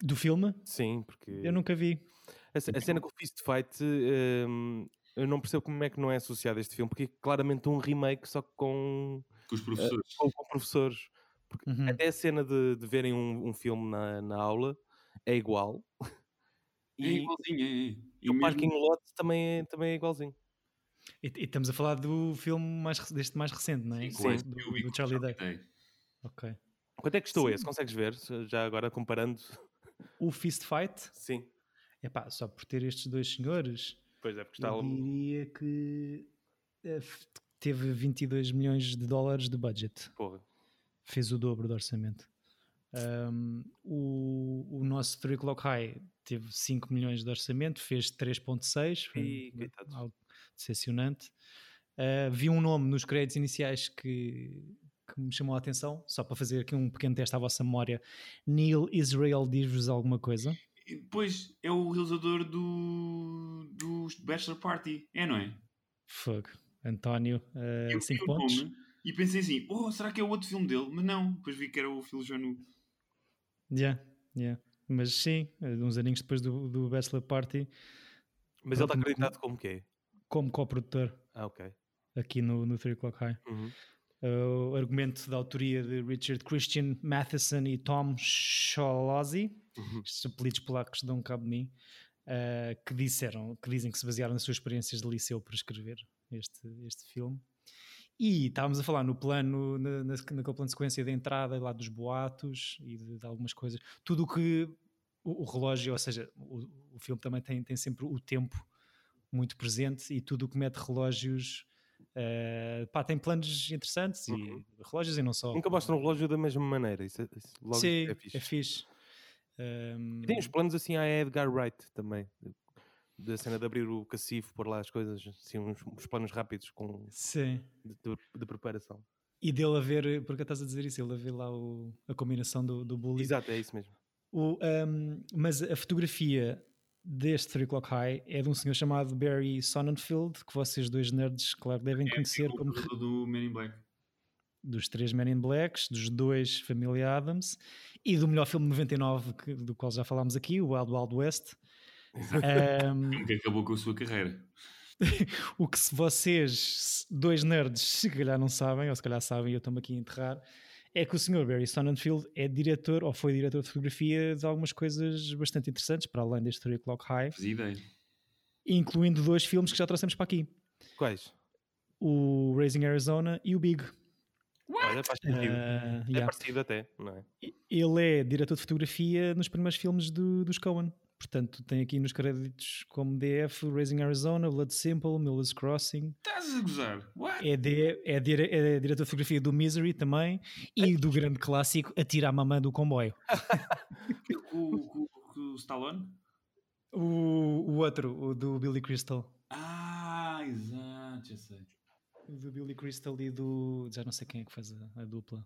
do filme, Sim, porque eu nunca vi. A, ce- a cena com o Fist Fight hum, eu não percebo como é que não é associado a este filme, porque é claramente um remake só com, Com os professores. com, com professores. Porque Uhum. até a cena de, de verem um, um filme na, na aula é igual. É E, igualzinho, é. é. E o mesmo- parking lot também é, também é igualzinho. E, e estamos a falar do filme mais, deste mais recente, não é? Sim, esse do, do com Charlie o Day. Ok. Quanto é que estou Sim. esse? Consegues ver? Já agora comparando. O Fist Fight, Sim. Epá, só por ter estes dois senhores, Pois é, porque está eu diria que eh, teve 22 milhões de dólares de budget. Porra. Fez o dobro do orçamento. Um, o, o nosso 3 O'Clock High teve 5 milhões de orçamento, fez 3.6, foi coitados. algo decepcionante. Uh, vi um nome nos créditos iniciais que, que me chamou a atenção, só para fazer aqui um pequeno teste à vossa memória. Neil Israel diz-vos alguma coisa? E Depois é o realizador do, do Bachelor Party, é, não é? Fogo. António, Eu 5 vi o pontos. nome E pensei assim, oh, será que é outro filme dele? Mas não, depois vi que era o Phil Janu. Yeah, yeah. Mas sim, eh, uns aninhos depois do, do Bachelor Party, Mas ele está acreditado como quê? como coprodutor Ah, ok. aqui no, no 3 O'Clock High. Uhum. Uh, o argumento da autoria de Richard Christian Matheson e Tom Scholozzi, Uhum. estes apelidos polacos dão cabo de mim, uh, que disseram, que dizem que se basearam nas suas experiências de liceu para escrever este, este filme. E estávamos a falar no plano, na, na, naquele plano de sequência de entrada, lá dos boatos e de, de algumas coisas. Tudo o que o, o relógio, ou seja, o, o filme também tem, tem sempre o tempo muito presente e tudo o que mete relógios. Eh, pá, tem planos interessantes Uhum. e relógios e não só. Nunca mostram o relógio da mesma maneira. Isso, é- isso logo Sim, é fixe. é fixe. Um, tem uns planos assim a Edgar Wright também. Da cena de abrir o cacifo, pôr lá as coisas, assim, uns, uns planos rápidos com, sim. de, de- de preparação. E dele a ver, porque estás a dizer isso, ele a ver lá o- a combinação do, do bully. Exato, é isso mesmo. O, um, mas a fotografia deste 3 O'Clock High é de um senhor chamado Barry Sonnenfeld, que vocês dois nerds, claro, devem É conhecer o como. realizador do Men in Black. dos três Men in Blacks, dos dois Family Adams e do melhor filme de 99, que, do qual já falámos aqui, o Wild Wild West. um, que acabou com a sua carreira. [LAUGHS] o que se vocês, dois nerds, se calhar não sabem, ou se calhar sabem, eu estou-me aqui a enterrar, é que o Sr. Barry Sonnenfeld é diretor, ou foi diretor de fotografia de algumas coisas bastante interessantes, para além deste 3 O'Clock High. Ideia. Incluindo dois filmes que já trouxemos para aqui. Quais? O Raising Arizona e o Big. Olha, faz sentido. Uh, é yeah. parecido até, não é? Ele é diretor de fotografia nos primeiros filmes do, dos Coen. Portanto, tem aqui nos créditos como DF Raising Arizona, Blood Simple, Miller's Crossing. Estás a gozar? What? É, de, é, dire, é diretor de fotografia do Misery também e do grande clássico Atira a Mamã do Comboio. [LAUGHS] o, o, o, Stallone? O, o outro, o do Billy Crystal. Ah, exato, já sei. O do Billy Crystal e do. Já não sei quem é que faz a, a dupla.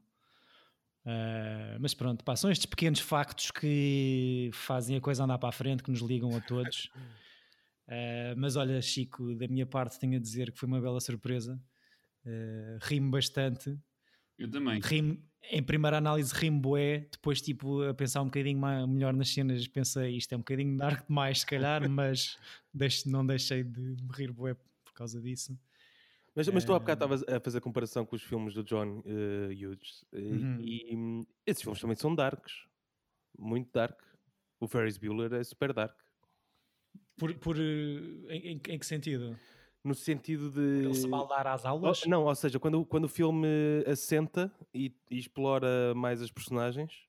Uh, mas pronto, pá, são estes pequenos factos que fazem a coisa andar para a frente, que nos ligam a todos. Uh, [LAUGHS] mas olha, Chico, da minha parte tenho a dizer que foi uma bela surpresa. Uh, rimo bastante. Eu também. Rimo, em primeira análise, rimo boé. Depois, tipo, a pensar um bocadinho mais, melhor nas cenas, pensei isto é um bocadinho dark demais, se calhar, [LAUGHS] mas deixe, não deixei de me rir boé por causa disso. Mas, mas tu há bocado estavas a fazer comparação com os filmes do John uh, Hughes uhum. e, e esses filmes também são darks, muito dark. O Ferris Bueller é super dark. Por, por eh, em, em, que sentido? No sentido de. Ele se baldar às aulas? não, ou seja, quando, quando o filme assenta e, e explora mais as personagens,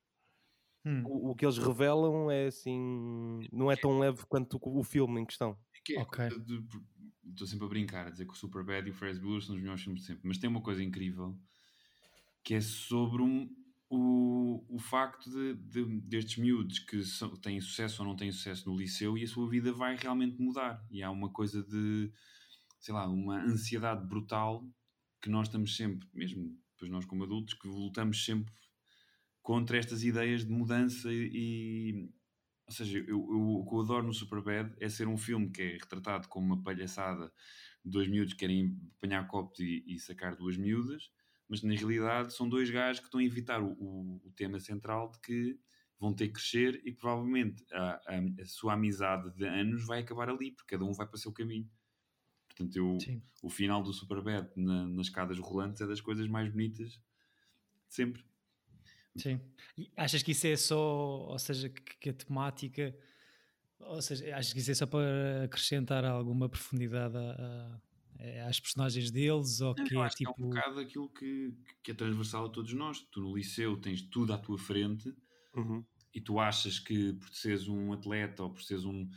hum. o, o, que eles revelam é assim. não é tão leve quanto o, o filme em questão. É, ok estou sempre a brincar, a dizer que o Superbad e o Ferris Bueller são os melhores filmes de sempre, mas tem uma coisa incrível que é sobre um, o, o facto de, de, destes miúdos que são, têm sucesso ou não têm sucesso no liceu e a sua vida vai realmente mudar. E há uma coisa de, sei lá, uma ansiedade brutal que nós estamos sempre, mesmo depois nós como adultos, que lutamos sempre contra estas ideias de mudança e, ou seja, eu, eu, o que eu adoro no Superbad é ser um filme que é retratado como uma palhaçada de dois miúdos que querem apanhar copos e, e, sacar duas miúdas, mas na realidade são dois gajos que estão a evitar o, o, o tema central de que vão ter que crescer e provavelmente a, a, a, sua amizade de anos vai acabar ali, porque cada um vai para o seu caminho. Portanto, eu, o final do Superbad na, nas escadas rolantes é das coisas mais bonitas de sempre. Sim. E achas que isso é só, ou seja, que, que a temática, ou seja, achas que isso é só para acrescentar alguma profundidade a, a, às personagens deles? Ou que é tipo. Que é um bocado aquilo que, que é transversal a todos nós. Tu no liceu tens tudo à tua frente uhum. e tu achas que por seres um atleta ou por seres um,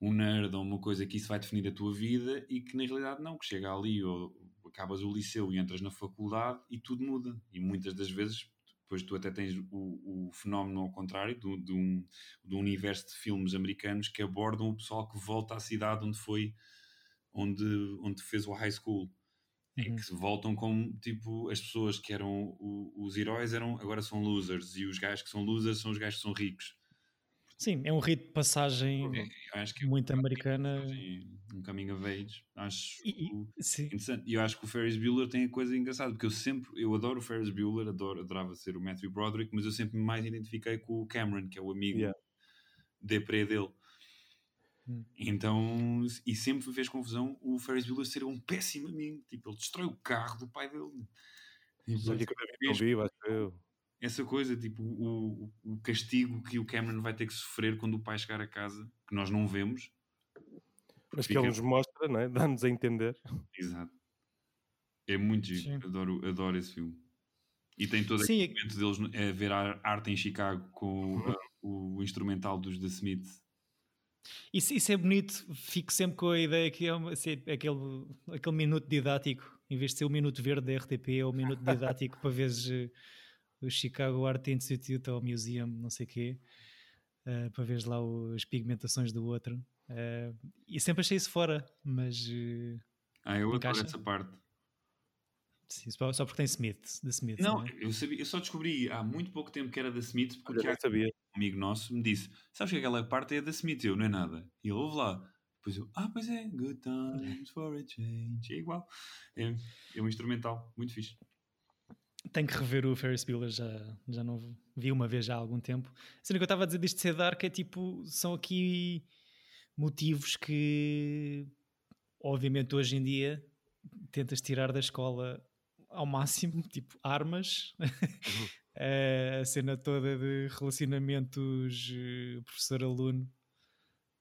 um nerd ou uma coisa que isso vai definir a tua vida e que na realidade não, que chega ali ou acabas o liceu e entras na faculdade e tudo muda. E muitas das vezes depois tu até tens o, o fenómeno ao contrário, do, de, um, do universo de filmes americanos que abordam o pessoal que volta à cidade onde foi, onde, onde fez o high school. Uhum. E que voltam como, tipo, as pessoas que eram o, os heróis eram, agora são losers, e os gajos que são losers são os gajos que são ricos. Sim, é um rito de passagem é, é muito é americana. Um caminho of age. Acho e, interessante. E eu acho que o Ferris Bueller tem a coisa engraçada, porque eu sempre, eu adoro o Ferris Bueller, adoro, adorava ser o Matthew Broderick, mas eu sempre me mais identifiquei com o Cameron, que é o amigo yeah. deprê dele. Hum. Então, e sempre me fez confusão o Ferris Bueller ser um péssimo amigo. Tipo, ele destrói o carro do pai dele. Tipo, eu vi, acho eu essa coisa, tipo, o, o castigo que o Cameron vai ter que sofrer quando o pai chegar a casa, que nós não vemos. Mas que ele nos mostra, não é? [LAUGHS] Dá-nos a entender. Exato. É muito giro. Adoro, adoro esse filme. E tem todo Sim. aquele momento deles a ver a arte em Chicago com uhum. o, o, instrumental dos The Smiths. Isso, isso é bonito. Fico sempre com a ideia que é assim, aquele, aquele minuto didático, em vez de ser o minuto verde da RTP, é o minuto [LAUGHS] didático para vezes eh, o Chicago Art Institute ou Museum, não sei o quê, uh, para ver lá o, as pigmentações do outro. Uh, e sempre achei isso fora, mas. Uh, ah, eu encaixa. adoro essa parte. Sim, só porque tem Smith, da Smith. Não, não é? eu, sabia, eu só descobri há muito pouco tempo que era da Smith, porque o Tiago, sabia. um amigo nosso, me disse: Sabes que aquela parte é da Smith? Eu, não é nada. E ele ouve lá. Depois eu, ah, pois é, Good Times for a Change. É igual. É, é um instrumental, muito fixe. Tenho que rever o Ferris Bueller, já, já não vi uma vez já há algum tempo. A cena que eu estava a dizer disto de ser dark é tipo, são aqui motivos que, obviamente, hoje em dia tentas tirar da escola ao máximo, [LAUGHS] tipo armas, uhum. [LAUGHS] a cena toda de relacionamentos eh, professor-aluno,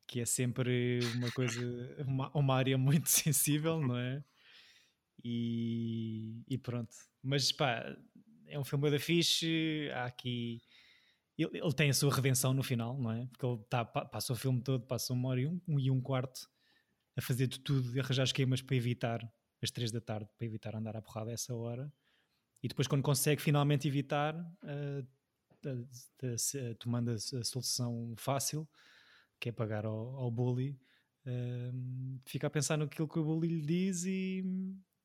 que é sempre uma coisa, uma, uma área muito [LAUGHS] sensível, não é? E, e pronto. Mas pá, é um filme da fixe, há aqui. Ele, ele, tem a sua redenção no final, não é? Porque ele tá, passa o filme todo, passa uma hora e um, um e um quarto a fazer de tudo, a arranjar esquemas para evitar às três da tarde, para evitar andar à porrada a essa hora. E depois, quando consegue finalmente evitar, uh, uh, tomando a, a, solução fácil, que é pagar ao, ao bully, uh, fica a pensar naquilo que o bully lhe diz e,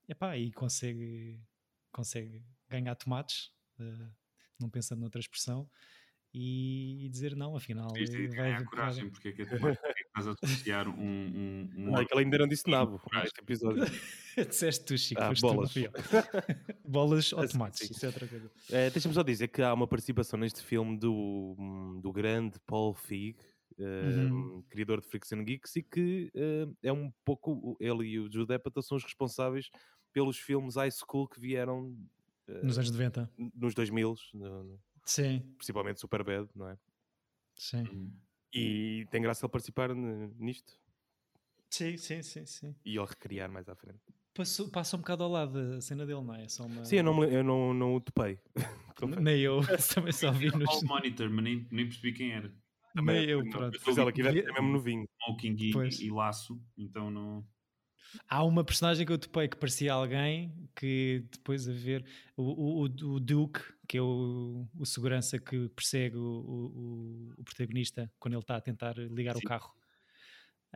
epá, e consegue, consegue ganhar tomates, uh, não pensando noutra expressão, e, e dizer não, afinal. Isto é ganhar coragem, porque é que é tomate? Porque é que estás a associar um. um, um não, é que ele ainda não disse nabo neste episódio. [LAUGHS] Disseste tu, Chico, ah, bolas. Tu, bolas [LAUGHS] ou tomates, isso é outra coisa. É, Deixa-me só dizer que há uma participação neste filme do, do grande Paul Feig, uhum. criador de Friction Geeks, e que uh, é um pouco ele e o Jude Apatow são os responsáveis pelos filmes high school que vieram uh, nos anos 90, nos 2000, no, no, sim, principalmente Superbad, não é? Sim. Uhum. E tem graça ele participar nisto. Sim, sim, sim, sim. E ele recriar mais à frente. Passou, passa um bocado ao lado da cena dele, não é? Só uma... Sim, eu não, eu não, não o topei. [LAUGHS] nem eu, [LAUGHS] também só vi nos... Monitor, mas nem, nem percebi quem era. Também nem eu, pronto. Mas ela aqui deve ser mesmo novinho. Smoking e, e laço, então não... Há uma personagem que eu topei que parecia alguém que depois a ver o, o, o Duke, que é o, o segurança que persegue o, o, protagonista quando ele está a tentar ligar Sim. o carro.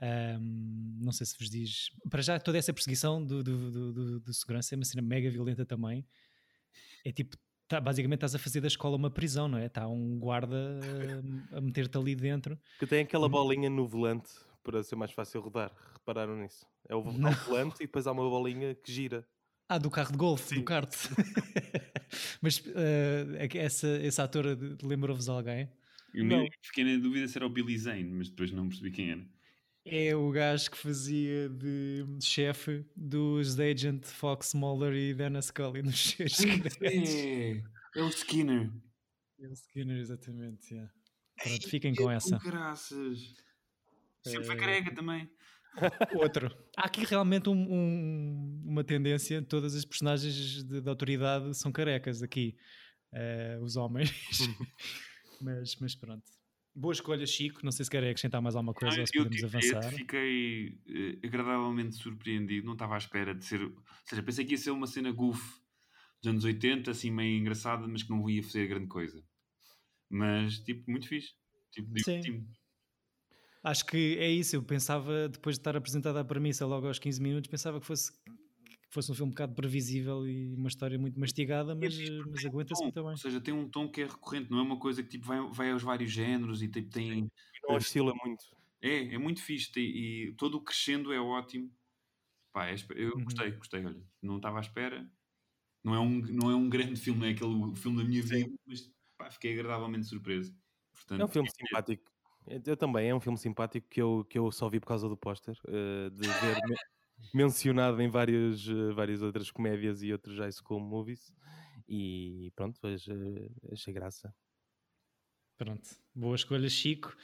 Um, não sei se vos diz. Para já, toda essa perseguição do, do, do, do, segurança é uma cena mega violenta também. É tipo, tá, basicamente estás a fazer da escola uma prisão, não é? Está um guarda a, a meter-te ali dentro. Que tem aquela hum. bolinha no volante para ser mais fácil rodar. Repararam nisso? É o, o volante e depois há uma bolinha que gira. Ah, do carro de golfe, do kart. [LAUGHS] Mas uh, essa, esse ator lembrou-vos alguém? Eu não. fiquei na dúvida se era o Billy Zane, mas depois não percebi quem era. É o gajo que fazia de chefe dos Agent Fox Mulder e Dana Scully nos seus É, é o Skinner. É o Skinner, exatamente. Yeah. Pronto, fiquem com essa. Graças. Sempre foi careca também. Outro. [LAUGHS] Há aqui realmente um, um, uma tendência, todas as personagens de, de autoridade são carecas aqui, uh, os homens. [LAUGHS] mas, mas pronto. Boa escolha, Chico. Não sei se querem acrescentar mais alguma coisa ou se podemos eu, avançar. Eu fiquei uh, agradavelmente surpreendido. Não estava à espera de ser. Ou seja, pensei que ia ser uma cena goof dos anos 80, assim meio engraçada, mas que não ia fazer grande coisa. Mas, tipo, muito fixe. Tipo, Sim. Acho que é isso. Eu pensava, depois de estar apresentada a premissa logo aos 15 minutos, pensava que fosse, que fosse um filme um bocado previsível e uma história muito mastigada, mas, mas aguenta-se muito bem. Ou seja, tem um tom que é recorrente, não é uma coisa que tipo, vai, vai aos vários géneros e tipo, tem. Não oscila muito. É, é muito fixe e, e todo o crescendo é ótimo. Pá, é, eu uhum. gostei, gostei, olha. Não estava à espera. Não é, um, não é um grande filme, não é aquele filme da minha vida, mas pá, fiquei agradavelmente surpreso. Portanto, é um filme simpático. Eu também, é um filme simpático que eu, que eu só vi por causa do póster, uh, de ver me mencionado em várias, uh, várias outras comédias e outros high school movies. E pronto, mas, uh, achei graça. Pronto, boa escolha, Chico.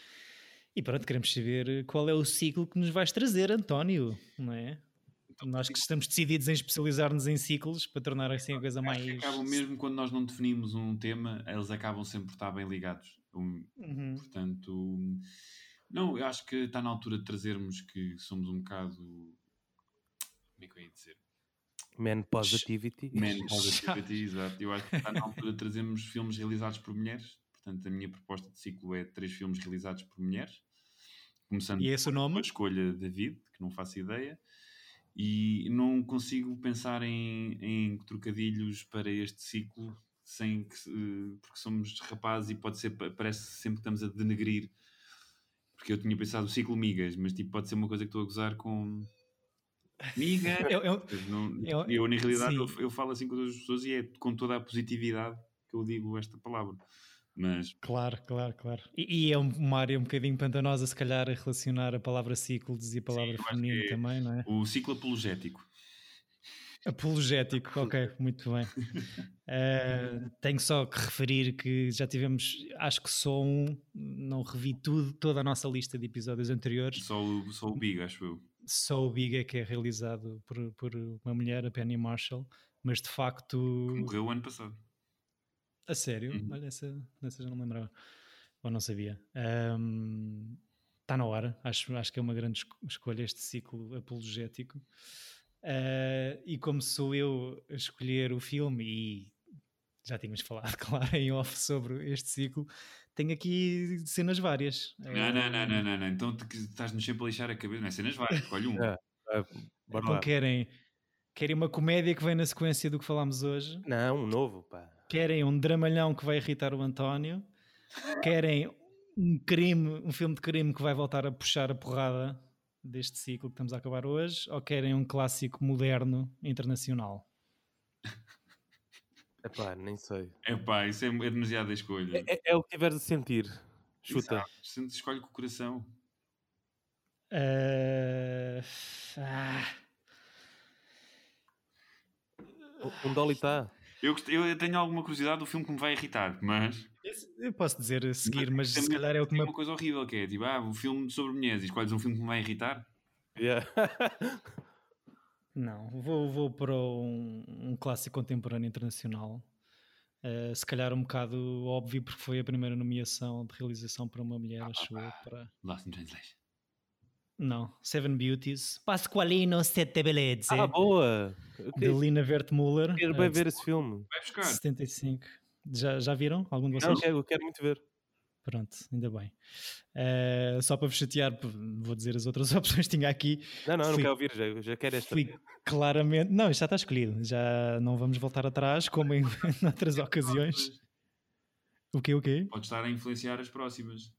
E pronto, queremos saber qual é o ciclo que nos vais trazer, António, não é? Então, nós que estamos decididos em especializar-nos em ciclos para tornar assim a coisa mais. Acabam mesmo quando nós não definimos um tema, eles acabam sempre por estar bem ligados. Uhum. Portanto, não, eu acho que está na altura de trazermos que somos um bocado. Como é que eu ia dizer? Man Positivity. Man [LAUGHS] Positivity, exato. Eu acho que está na altura de trazermos filmes realizados por mulheres. Portanto, a minha proposta de ciclo é três filmes realizados por mulheres. Começando e esse o nome? a escolha David, que não faço ideia. E não consigo pensar em, em trocadilhos para este ciclo sem que, porque somos rapazes e pode ser, parece sempre que estamos a denegrir, porque eu tinha pensado o ciclo migas, mas tipo, pode ser uma coisa que estou a gozar com, engano. [LAUGHS] Eu, eu, não- eu- eu, na realidade, eu, eu falo assim com todas as pessoas e é com toda a positividade que eu digo esta palavra. Mas Claro, claro, claro. E, e é um- uma área um bocadinho pantanosa, se calhar, a relacionar a palavra ciclos e a palavra feminino é- também, não é? o ciclo apologético. Apologético, ok, muito bem. [LAUGHS] Eh, tenho só que referir que já tivemos, acho que só um, não revi tudo, toda a nossa lista de episódios anteriores. Só o, só o Big, acho eu. Só o Big é que é realizado por, por uma mulher, a Penny Marshall, mas de facto. Que morreu o ano passado. A sério? Uhum. Olha, essa, essa já não lembrava. Ou não sabia. Está na hora. Acho, acho que é uma grande esco- escolha este ciclo apologético. Ah, e como sou eu a escolher o filme, e já tínhamos [LAUGHS] falado, claro, em off sobre este ciclo, tenho aqui cenas várias. Não, não, não, não, não, não. Então estás-nos sempre a lixar a cabeça. Não é cenas várias, escolhe um. É. Bora Então lá. querem, querem uma comédia que vem na sequência do que falámos hoje? Não, um novo, pá. querem um dramalhão que vai irritar o António, [LAUGHS] querem um crime, um filme de crime que vai voltar a puxar a porrada deste ciclo que estamos a acabar hoje, ou querem um clássico moderno internacional? [LAUGHS] Epá, nem sei. É pá, isso é, é demasiada escolha. É, é o que tiveres a sentir. Chuta. Exato. Escolhe com o coração. Eh, ah, Um Dolly está. Eu, eu tenho alguma curiosidade do filme que me vai irritar, mas. Eu posso dizer a seguir, mas se calhar é o que me uma coisa horrível que é tipo, ah, um filme sobre mulheres e escolhes um filme que me vai irritar. Yeah. Não, vou, vou para um, um clássico contemporâneo internacional. Eh, se calhar um bocado óbvio, porque foi a primeira nomeação de realização para uma mulher, acho eu. Para... Lost in Translation. Não, Seven Beauties. Pasqualino Sette Bellezze, ah, boa! de Eu Lina Wertmuller. quero bem de ver esse filme. Vai buscar. 75. Já, já viram? Algum de Não, vocês? quero, quero muito ver. Pronto, ainda bem. Eh, só para vos chatear, vou dizer as outras [LAUGHS] opções que tinha aqui. Não, não, não Fui- quero ouvir, já, já quero esta. Fui claramente. Não, isto já está escolhido. Já não vamos voltar atrás, como em, [LAUGHS] outras ocasiões. O quê, o quê? Pode estar a influenciar as próximas.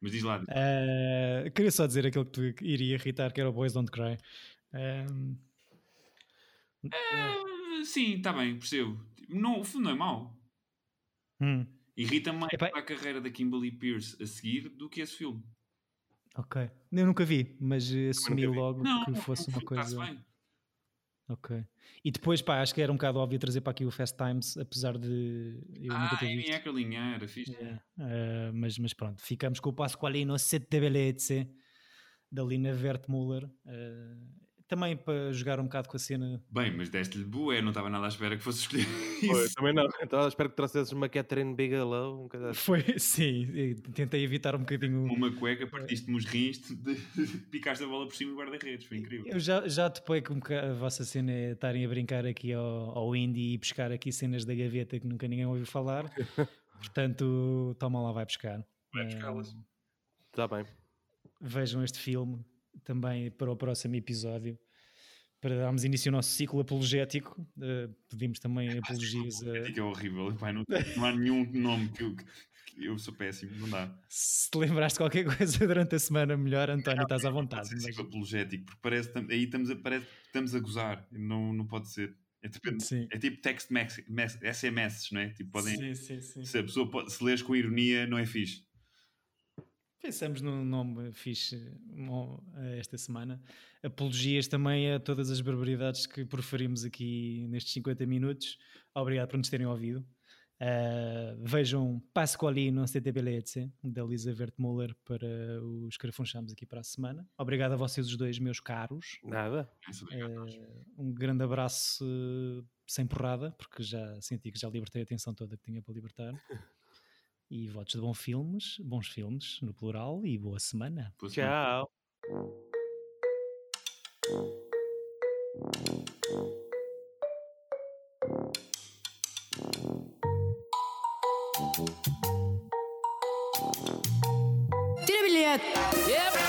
Mas diz lá. Eh, queria só dizer aquilo que te iria irritar, que era o Boys Don't Cry. Ah, sim, está bem, percebo. Não, o filme não é mau. Hum, Irrita-me mais Epá. a carreira da Kimberly Pierce a seguir do que esse filme. ok. Eu nunca vi, mas assumi nunca vi. logo Não, que fosse uma coisa. bem. Ok. E depois, pá, acho que era um bocado óbvio trazer para aqui o Fast Times, apesar de eu nunca Ah, ter Amy visto. Eckerling, ah, era fixe. Yeah. Eh, mas, mas pronto, ficamos com o Pasqualino Sette Bellezze da Lina Wertmuller. eh, também para jogar um bocado com a cena. Bem, mas deste-lhe bué, não estava nada à espera que fosse escolher isso. também não. Então espero que trouxesses uma Catherine Bigelow. Um. Foi, [LAUGHS] sim, e tentei evitar um bocadinho. Uma cueca, partiste-me os rins, de- [LAUGHS] de- picaste a bola por cima do guarda-redes, foi incrível. Eu já, já topei com que a vossa cena é estarem a brincar aqui ao, ao indie e buscar aqui cenas da gaveta que nunca ninguém ouviu falar. [LAUGHS] Portanto, toma lá, vai buscar. Vai buscá-las. Está bem. vejam este filme também para o próximo episódio. Para darmos início ao nosso ciclo apologético, eh, pedimos também apologias a. É que é horrível, pá, não, não há nenhum nome que eu, que eu sou péssimo, não dá. Se te lembraste qualquer coisa [LAUGHS] durante a semana, melhor, António, estás à vontade. Pode ser mas- ciclo apologético, porque parece aí estamos a, parece estamos a gozar, não, não pode ser. É tipo, é tipo text SMS, não é? Tipo, podem, Sim, sim, sim. se a pessoa pode, se lês com ironia, não é fixe. Pensamos num nome fixe eh, esta semana. Apologias também a todas as barbaridades que proferimos aqui nestes 50 minutos. Obrigado por nos terem ouvido. Uh, vejam Pasqualino Sette Bellezze, da Lisa Wertmuller, para os carafunchamos aqui para a semana. Obrigado a vocês os dois, meus caros. Nada. Eh, um grande abraço sem porrada, porque já senti que já libertei a atenção toda que tinha para libertar. [LAUGHS] E votos de bons filmes, bons filmes no plural e boa semana. Boa semana. Tchau. Tira bilhete!